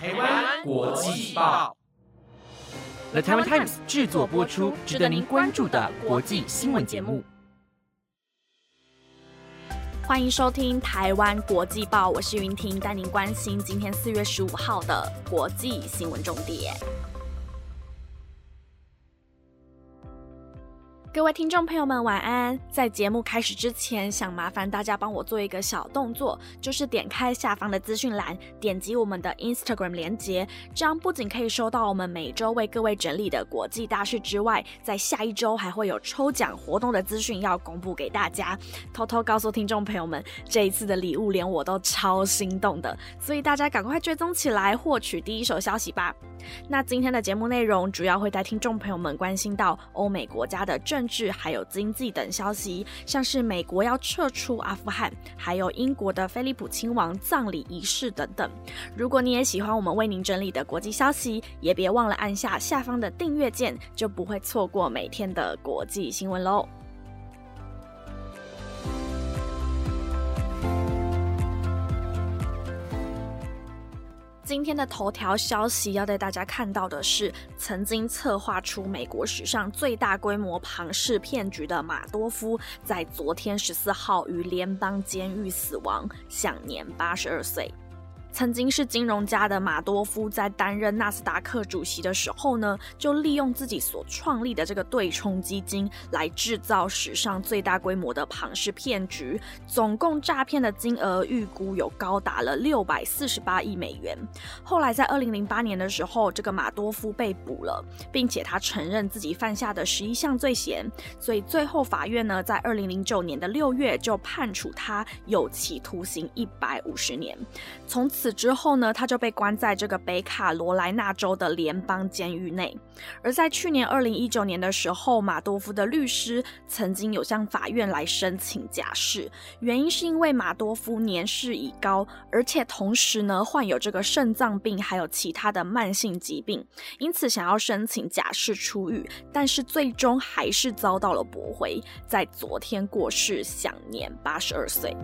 台湾国际报，The Taiwan Times 制作播出，值得您关注的国际新闻节目。欢迎收听台湾国际报，我是云婷，带您关心今天四月十五号的国际新闻重点。各位听众朋友们，晚安！在节目开始之前，想麻烦大家帮我做一个小动作，就是点开下方的资讯栏，点击我们的 Instagram 连接，这样不仅可以收到我们每周为各位整理的国际大事之外，在下一周还会有抽奖活动的资讯要公布给大家。偷偷告诉听众朋友们，这一次的礼物连我都超心动的，所以大家赶快追踪起来，获取第一手消息吧。那今天的节目内容主要会带听众朋友们关心到欧美国家的政治还有经济等消息，像是美国要撤出阿富汗，还有英国的菲利普亲王葬礼仪式等等。如果你也喜欢我们为您整理的国际消息，也别忘了按下下方的订阅键，就不会错过每天的国际新闻喽。今天的头条消息要带大家看到的是，曾经策划出美国史上最大规模庞氏骗局的马多夫，在昨天十四号于联邦监狱死亡，享年八十二岁。曾经是金融家的马多夫，在担任纳斯达克主席的时候呢，就利用自己所创立的这个对冲基金，来制造史上最大规模的庞氏骗局，总共诈骗的金额预估有高达了六百四十八亿美元。后来在二零零八年的时候，这个马多夫被捕了，并且他承认自己犯下的十一项罪嫌，所以最后法院呢，在二零零九年的六月就判处他有期徒刑一百五十年，从此。之后呢，他就被关在这个北卡罗来纳州的联邦监狱内。而在去年二零一九年的时候，马多夫的律师曾经有向法院来申请假释，原因是因为马多夫年事已高，而且同时呢患有这个肾脏病，还有其他的慢性疾病，因此想要申请假释出狱，但是最终还是遭到了驳回，在昨天过世，享年八十二岁。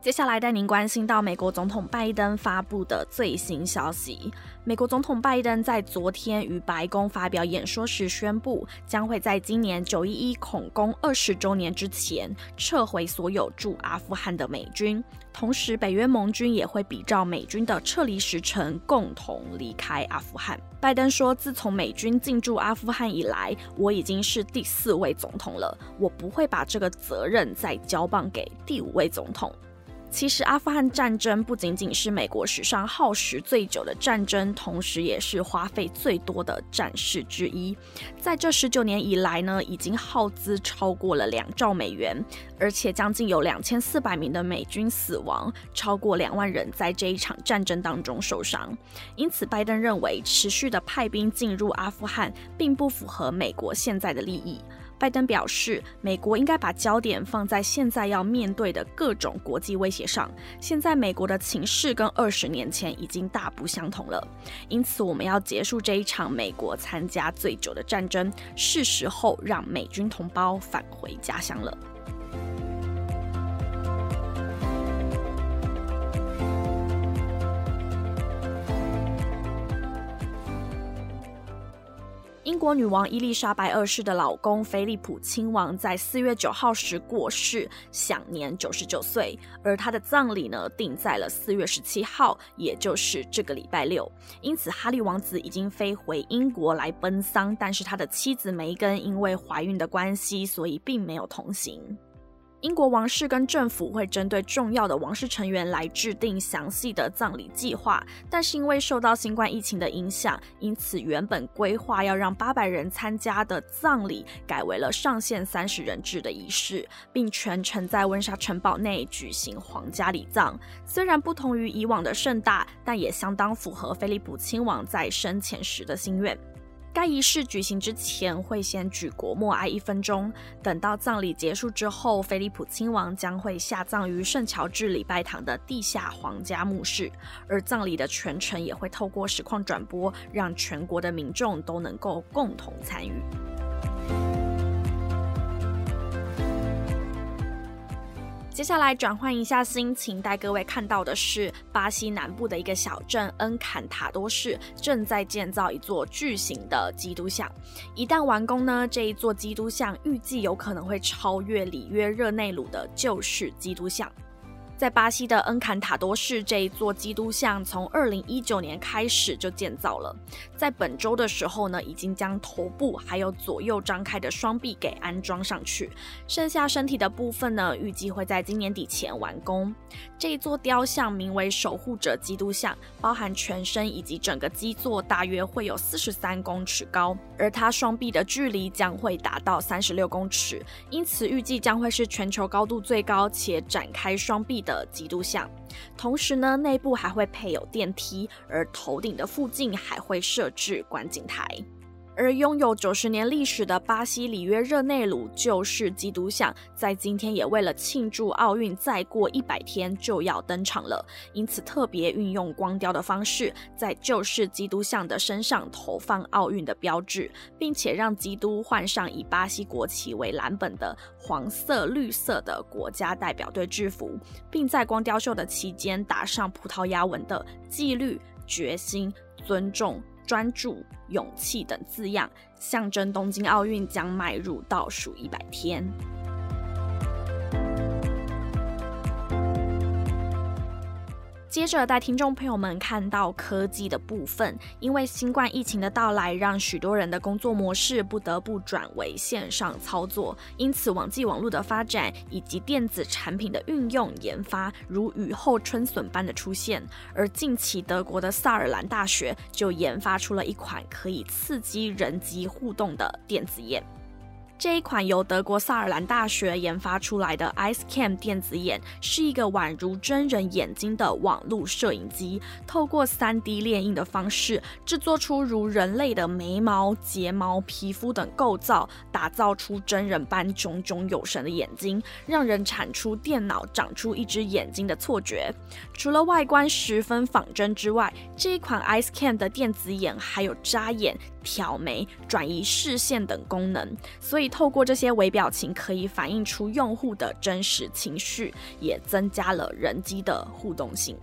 接下来带您关心到美国总统拜登发布的最新消息。美国总统拜登在昨天与白宫发表演说时宣布，将会在今年九一一恐攻二十周年之前撤回所有驻阿富汗的美军，同时北约盟军也会比照美军的撤离时程，共同离开阿富汗。拜登说：“自从美军进驻阿富汗以来，我已经是第四位总统了，我不会把这个责任再交棒给第五位总统。”其实，阿富汗战争不仅仅是美国史上耗时最久的战争，同时也是花费最多的战事之一。在这十九年以来呢，已经耗资超过了两兆美元，而且将近有两千四百名的美军死亡，超过两万人在这一场战争当中受伤。因此，拜登认为持续的派兵进入阿富汗，并不符合美国现在的利益。拜登表示，美国应该把焦点放在现在要面对的各种国际威胁上。现在美国的情势跟二十年前已经大不相同了，因此我们要结束这一场美国参加最久的战争，是时候让美军同胞返回家乡了。英国女王伊丽莎白二世的老公菲利普亲王在四月九号时过世，享年九十九岁。而他的葬礼呢，定在了四月十七号，也就是这个礼拜六。因此，哈利王子已经飞回英国来奔丧，但是他的妻子梅根因为怀孕的关系，所以并没有同行。英国王室跟政府会针对重要的王室成员来制定详细的葬礼计划，但是因为受到新冠疫情的影响，因此原本规划要让八百人参加的葬礼改为了上限三十人制的仪式，并全程在温莎城堡内举行皇家礼葬。虽然不同于以往的盛大，但也相当符合菲利普亲王在生前时的心愿。该仪式举行之前会先举国默哀一分钟，等到葬礼结束之后，菲利普亲王将会下葬于圣乔治礼拜堂的地下皇家墓室，而葬礼的全程也会透过实况转播，让全国的民众都能够共同参与。接下来转换一下心情，带各位看到的是巴西南部的一个小镇恩坎塔多市正在建造一座巨型的基督像。一旦完工呢，这一座基督像预计有可能会超越里约热内卢的旧式基督像。在巴西的恩坎塔多市，这一座基督像从二零一九年开始就建造了。在本周的时候呢，已经将头部还有左右张开的双臂给安装上去，剩下身体的部分呢，预计会在今年底前完工。这一座雕像名为守护者基督像，包含全身以及整个基座，大约会有四十三公尺高，而它双臂的距离将会达到三十六公尺，因此预计将会是全球高度最高且展开双臂的。的基督像，同时呢，内部还会配有电梯，而头顶的附近还会设置观景台。而拥有九十年历史的巴西里约热内卢旧式基督像，在今天也为了庆祝奥运再过一百天就要登场了，因此特别运用光雕的方式，在旧式基督像的身上投放奥运的标志，并且让基督换上以巴西国旗为蓝本的黄色绿色的国家代表队制服，并在光雕秀的期间打上葡萄牙文的纪律、决心、尊重。专注、勇气等字样，象征东京奥运将迈入倒数一百天。接着带听众朋友们看到科技的部分，因为新冠疫情的到来，让许多人的工作模式不得不转为线上操作，因此网际网络的发展以及电子产品的运用研发如雨后春笋般的出现。而近期德国的萨尔兰大学就研发出了一款可以刺激人机互动的电子眼。这一款由德国萨尔兰大学研发出来的 IceCam 电子眼，是一个宛如真人眼睛的网络摄影机，透过 3D 列印的方式，制作出如人类的眉毛、睫毛、皮肤等构造，打造出真人般炯炯有神的眼睛，让人产出电脑长出一只眼睛的错觉。除了外观十分仿真之外，这一款 IceCam 的电子眼还有扎眼。挑眉、转移视线等功能，所以透过这些微表情，可以反映出用户的真实情绪，也增加了人机的互动性。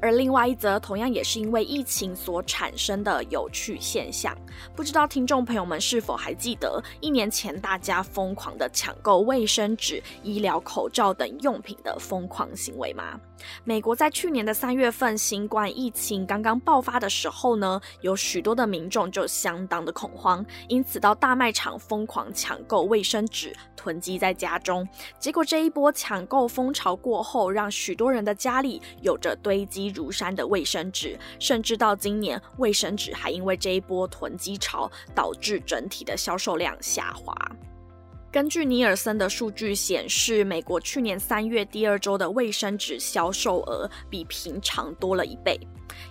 而另外一则，同样也是因为疫情所产生的有趣现象，不知道听众朋友们是否还记得一年前大家疯狂的抢购卫生纸、医疗口罩等用品的疯狂行为吗？美国在去年的三月份新冠疫情刚刚爆发的时候呢，有许多的民众就相当的恐慌，因此到大卖场疯狂抢购卫生纸，囤积在家中。结果这一波抢购风潮过后，让许多人的家里有着堆积如山的卫生纸，甚至到今年，卫生纸还因为这一波囤积潮，导致整体的销售量下滑。根据尼尔森的数据显示，美国去年三月第二周的卫生纸销售额比平常多了一倍。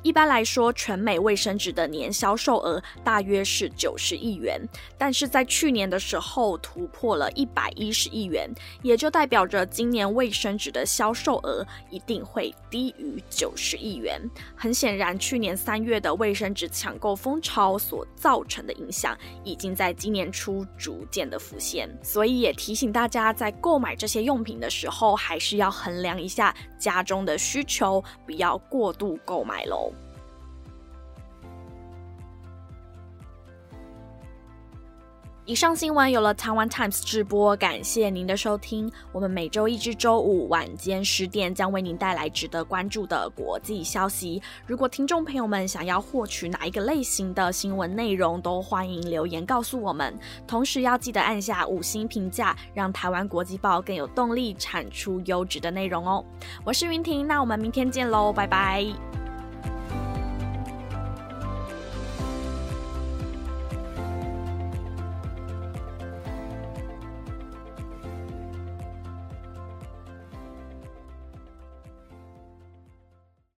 一般来说，全美卫生纸的年销售额大约是九十亿元，但是在去年的时候突破了一百一十亿元，也就代表着今年卫生纸的销售额一定会低于九十亿元。很显然，去年三月的卫生纸抢购风潮所造成的影响，已经在今年初逐渐的浮现。所以也提醒大家，在购买这些用品的时候，还是要衡量一下家中的需求，不要过度购买喽。以上新闻有了台湾 Times 直播，感谢您的收听。我们每周一至周五晚间十点将为您带来值得关注的国际消息。如果听众朋友们想要获取哪一个类型的新闻内容，都欢迎留言告诉我们。同时要记得按下五星评价，让台湾国际报更有动力产出优质的内容哦。我是云婷，那我们明天见喽，拜拜。